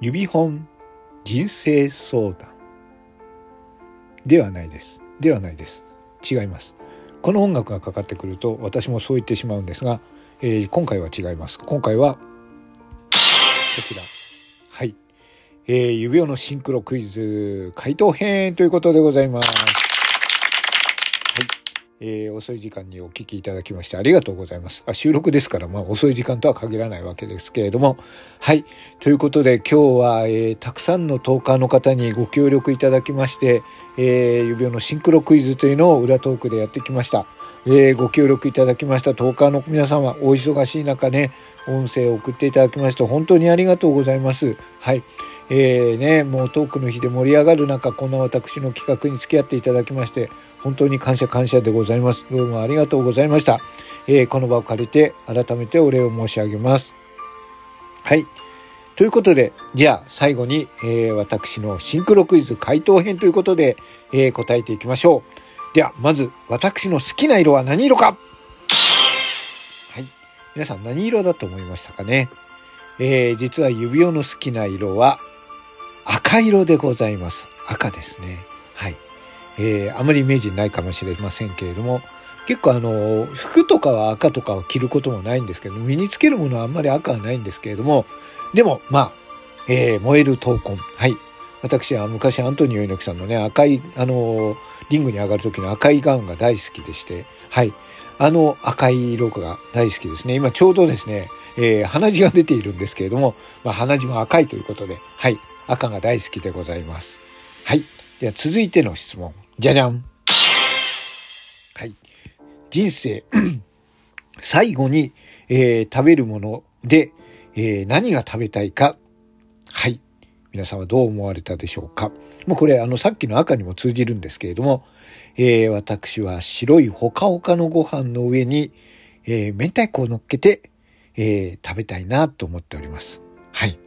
指本人生相談ではないです。ではないです。違います。この音楽がかかってくると私もそう言ってしまうんですが、えー、今回は違います。今回はこちら。はい。えー、指輪のシンクロクイズ回答編ということでございます。えー、遅い時間にお聞きいただきましてありがとうございます。あ収録ですから、まあ遅い時間とは限らないわけですけれども。はい。ということで今日は、えー、たくさんのトーカーの方にご協力いただきまして、えー、指輪のシンクロクイズというのを裏トークでやってきました。えー、ご協力いただきましたトーカーの皆様、お忙しい中ね、音声を送っていただきまして本当にありがとうございます。はい。えー、ね、もうトークの日で盛り上がる中、こんな私の企画に付き合っていただきまして、本当に感謝感謝でございます。どうもありがとうございました。えー、この場を借りて改めてお礼を申し上げます。はい。ということで、じゃあ最後に、えー、私のシンクロクイズ回答編ということで、えー、答えていきましょう。では、まず、私の好きな色は何色か？はい。皆さん何色だと思いましたかね？えー、実は指輪の好きな色は赤色でございます。赤ですね。はい。えー、あまりイメージないかもしれませんけれども、結構あの、服とかは赤とかを着ることもないんですけど、身につけるものはあんまり赤はないんですけれども、でも、まあ、えー、燃える闘魂。はい。私は昔アントニオ猪木さんのね、赤い、あの、リングに上がる時の赤いガウンが大好きでして、はい。あの赤い色が大好きですね。今ちょうどですね、えー、鼻血が出ているんですけれども、まあ、鼻血も赤いということで、はい。赤が大好きでございます。はい。では続いての質問。じゃじゃん。はい。人生、最後に、えー、食べるもので、えー、何が食べたいか。はい。皆さんはどう思われたでしょうか？もうこれ、あの、さっきの赤にも通じるんですけれども、えー、私は白いほかほかのご飯の上に、えー、明太子を乗っけて、えー、食べたいなと思っております。はい。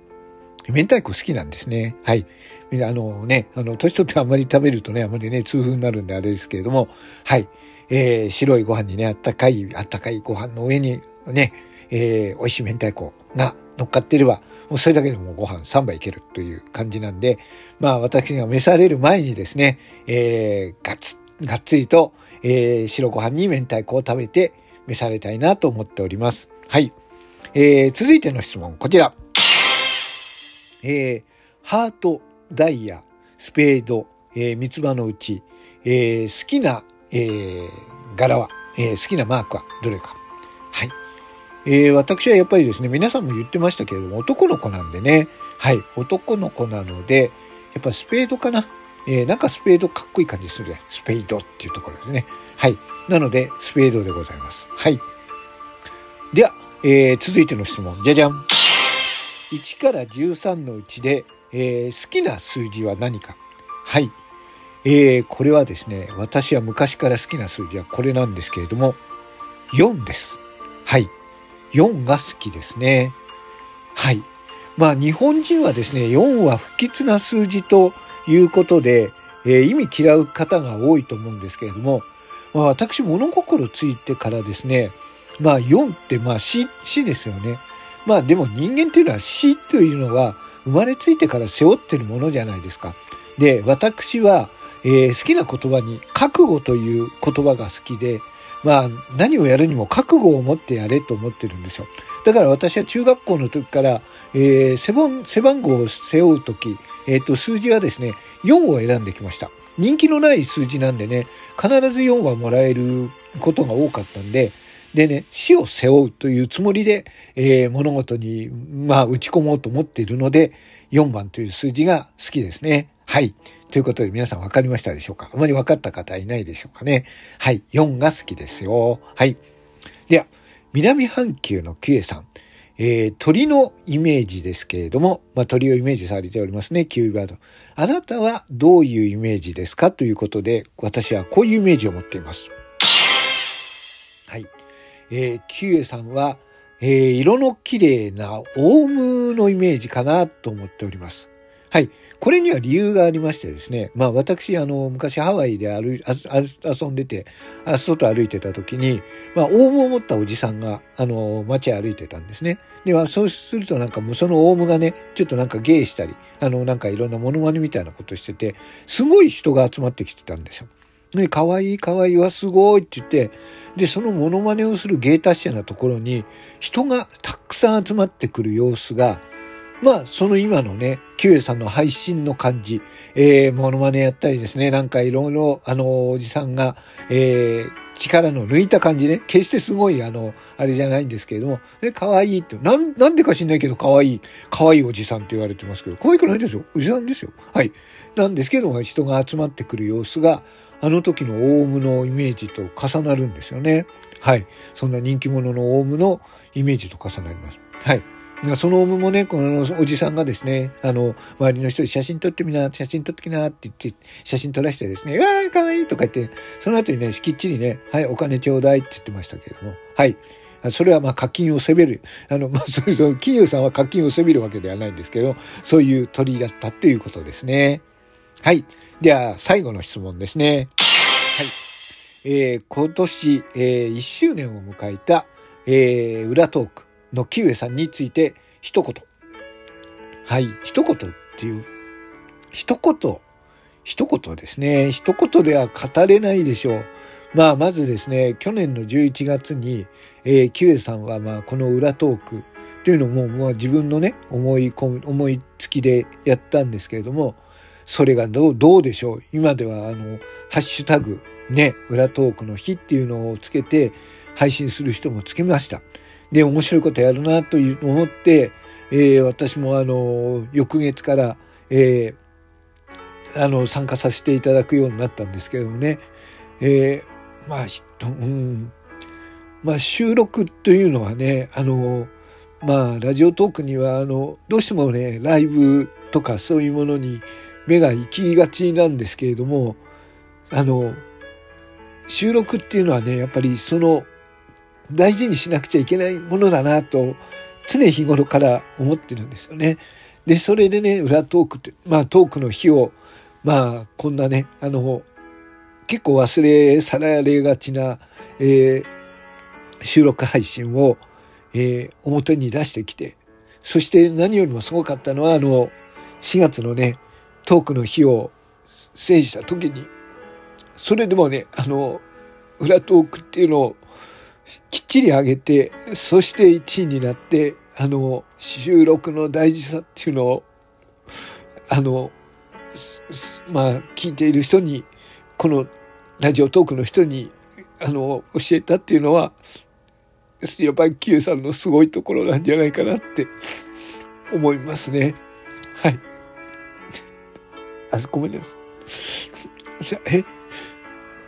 明太子好きなんですね。はい。あのね、あの、年取ってあんまり食べるとね、あんまりね、痛風になるんであれですけれども、はい。えー、白いご飯にね、あったかい、あったかいご飯の上にね、えー、美味しい明太子が乗っかっていれば、もうそれだけでもご飯3杯いけるという感じなんで、まあ私が召される前にですね、えー、がっつ、がっつりと、えー、白ご飯に明太子を食べて召されたいなと思っております。はい。えー、続いての質問、こちら。えー、ハート、ダイヤ、スペード、えー、三つ葉のうち、えー、好きな、えー、柄は、えー、好きなマークはどれか。はい。えー、私はやっぱりですね、皆さんも言ってましたけれども、男の子なんでね、はい、男の子なので、やっぱスペードかな。えー、なんかスペードかっこいい感じするね。スペードっていうところですね。はい。なので、スペードでございます。はい。では、えー、続いての質問。じゃじゃん。1から13のうちで、えー、好きな数字は何か？はい。えー、これはですね、私は昔から好きな数字はこれなんですけれども、4です。はい。4が好きですね。はい。まあ日本人はですね、4は不吉な数字ということで、えー、意味嫌う方が多いと思うんですけれども、まあ私物心ついてからですね、まあ4ってまあ死、死ですよね。まあでも人間というのは死というのは生まれついてから背負ってるものじゃないですか。で、私は、えー、好きな言葉に覚悟という言葉が好きで、まあ何をやるにも覚悟を持ってやれと思ってるんですよ。だから私は中学校の時から、えー、背番背番号を背負う時、えっ、と数字はですね、4を選んできました。人気のない数字なんでね、必ず4はもらえることが多かったんで、でね、死を背負うというつもりで、えー、物事に、まあ、打ち込もうと思っているので、4番という数字が好きですね。はい。ということで皆さん分かりましたでしょうか？あまり分かった方いないでしょうかね？はい。4が好きですよ。はい。では、南半球のキュエさん。えー、鳥のイメージですけれども、まあ、鳥をイメージされておりますね、キウイバード。あなたはどういうイメージですか？ということで、私はこういうイメージを持っています。はい。えー、キュエさんは、えー、色の綺麗なオウムのイメージかなと思っております。はい。これには理由がありましてですね。まあ私、あの、昔ハワイで歩い、遊んでて、外歩いてた時に、まあ、オウムを持ったおじさんが、あの、街歩いてたんですね。で、は、そうするとなんかもうそのオウムがね、ちょっとなんか芸したり、あの、なんかいろんなモノマネみたいなことしてて、すごい人が集まってきてたんですよ。ね、かわいいかわいいわ、すごいって言って、で、そのモノマネをする芸達者なところに、人がたくさん集まってくる様子が、まあ、その今のね、キュエさんの配信の感じ、えー、モノマネやったりですね、なんかいろいろ、あの、おじさんが、えー、力の抜いた感じね、決してすごい、あの、あれじゃないんですけれども、ね、可愛いって、なん、なんでか知んないけど可愛い、可愛いおじさんって言われてますけど、可愛くないですよ。おじさんですよ。はい。なんですけども、人が集まってくる様子が、あの時のオウムのイメージと重なるんですよね。はい。そんな人気者のオウムのイメージと重なります。はい。そのもね、このおじさんがですね、あの、周りの人に写真撮ってみな、写真撮ってきなって言って、写真撮らせてですね、うわー、かわいいとか言って、その後にね、きっちりね、はい、お金ちょうだいって言ってましたけれども、はい。それはまあ課金を責める。あの、まあ、そう そう、企業さんは課金を責めるわけではないんですけど、そういう鳥だったということですね。はい。では、最後の質問ですね。はい。えー、今年、えー、1周年を迎えた、えー、裏トーク。のキウエさんについて一言。はい、一言っていう、一言、一言ですね。一言では語れないでしょう。まあ、まずですね、去年の11月に、えー、キウエさんは、まあ、この裏トークというのも、まあ、自分のね、思い込、思いつきでやったんですけれども、それがどう、どうでしょう。今では、あの、ハッシュタグ、ね、裏トークの日っていうのをつけて配信する人もつけました。で、面白いことやるなという思って、えー、私もあの、翌月から、えー、あの、参加させていただくようになったんですけどもね、えー、まあ、うん、まあ、収録というのはね、あの、まあ、ラジオトークには、あの、どうしてもね、ライブとかそういうものに目が行きがちなんですけれども、あの、収録っていうのはね、やっぱりその大事にしなくちゃいけないものだなと常日頃から思ってるんですよね。で、それでね、裏トークって、まあトークの日を、まあこんなね、あの、結構忘れ去られがちな、えー、収録配信を、えー、表に出してきて、そして何よりもすごかったのは、あの、4月のね、トークの日を制した時に、それでもね、あの、裏トークっていうのをきっちり上げて、そして1位になって、あの、収録の大事さっていうのを、あの、まあ、聞いている人に、このラジオトークの人に、あの、教えたっていうのは、やっぱりキエさんのすごいところなんじゃないかなって思いますね。はい。あ、ごめんなさい。じゃえ？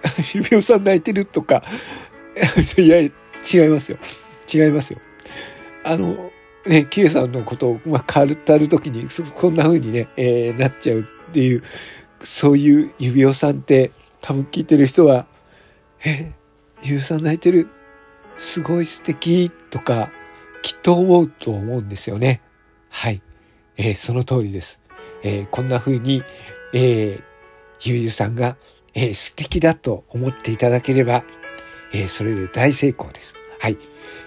指輪さん泣いてるとか、いや、違いますよ。違いますよ。あの、ね、キエさんのことを、まあ、語る時に、こんな風にね、えー、なっちゃうっていう、そういう指輪さんって、多分聞いてる人は、え、指輪さん泣いてる？すごい素敵？とか、きっと思うと思うんですよね。はい。えー、その通りです。えー、こんな風に、えー、ゆうさんが、えー、素敵だと思っていただければ、えー、それで大成功です。はい。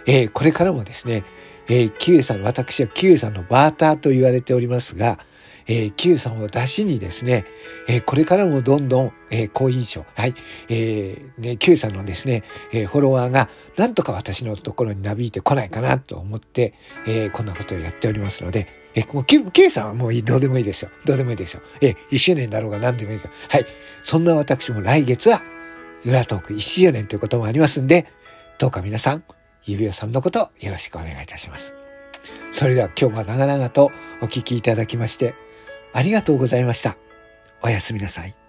えー、これからもですね、えー、キウエさん、私はキウエさんのバーターと言われておりますが、えー、キウさんを出しにですね、えー、これからもどんどん、えー、好印象、はい、えー、ね、キウさんのですね、え、フォロワーがなんとか私のところになびいてこないかなと思って、え、こんなことをやっておりますので、えー、もうキウさんはもうどうでもいいですよ。どうでもいいですよ。えー、一周年だろうが何でもいいですよ。はい。そんな私も来月は、裏トーク1周年ということもありますんで、どうか皆さん、指輪さんのことよろしくお願いいたします。それでは今日も長々とお聞きいただきまして、ありがとうございました。おやすみなさい。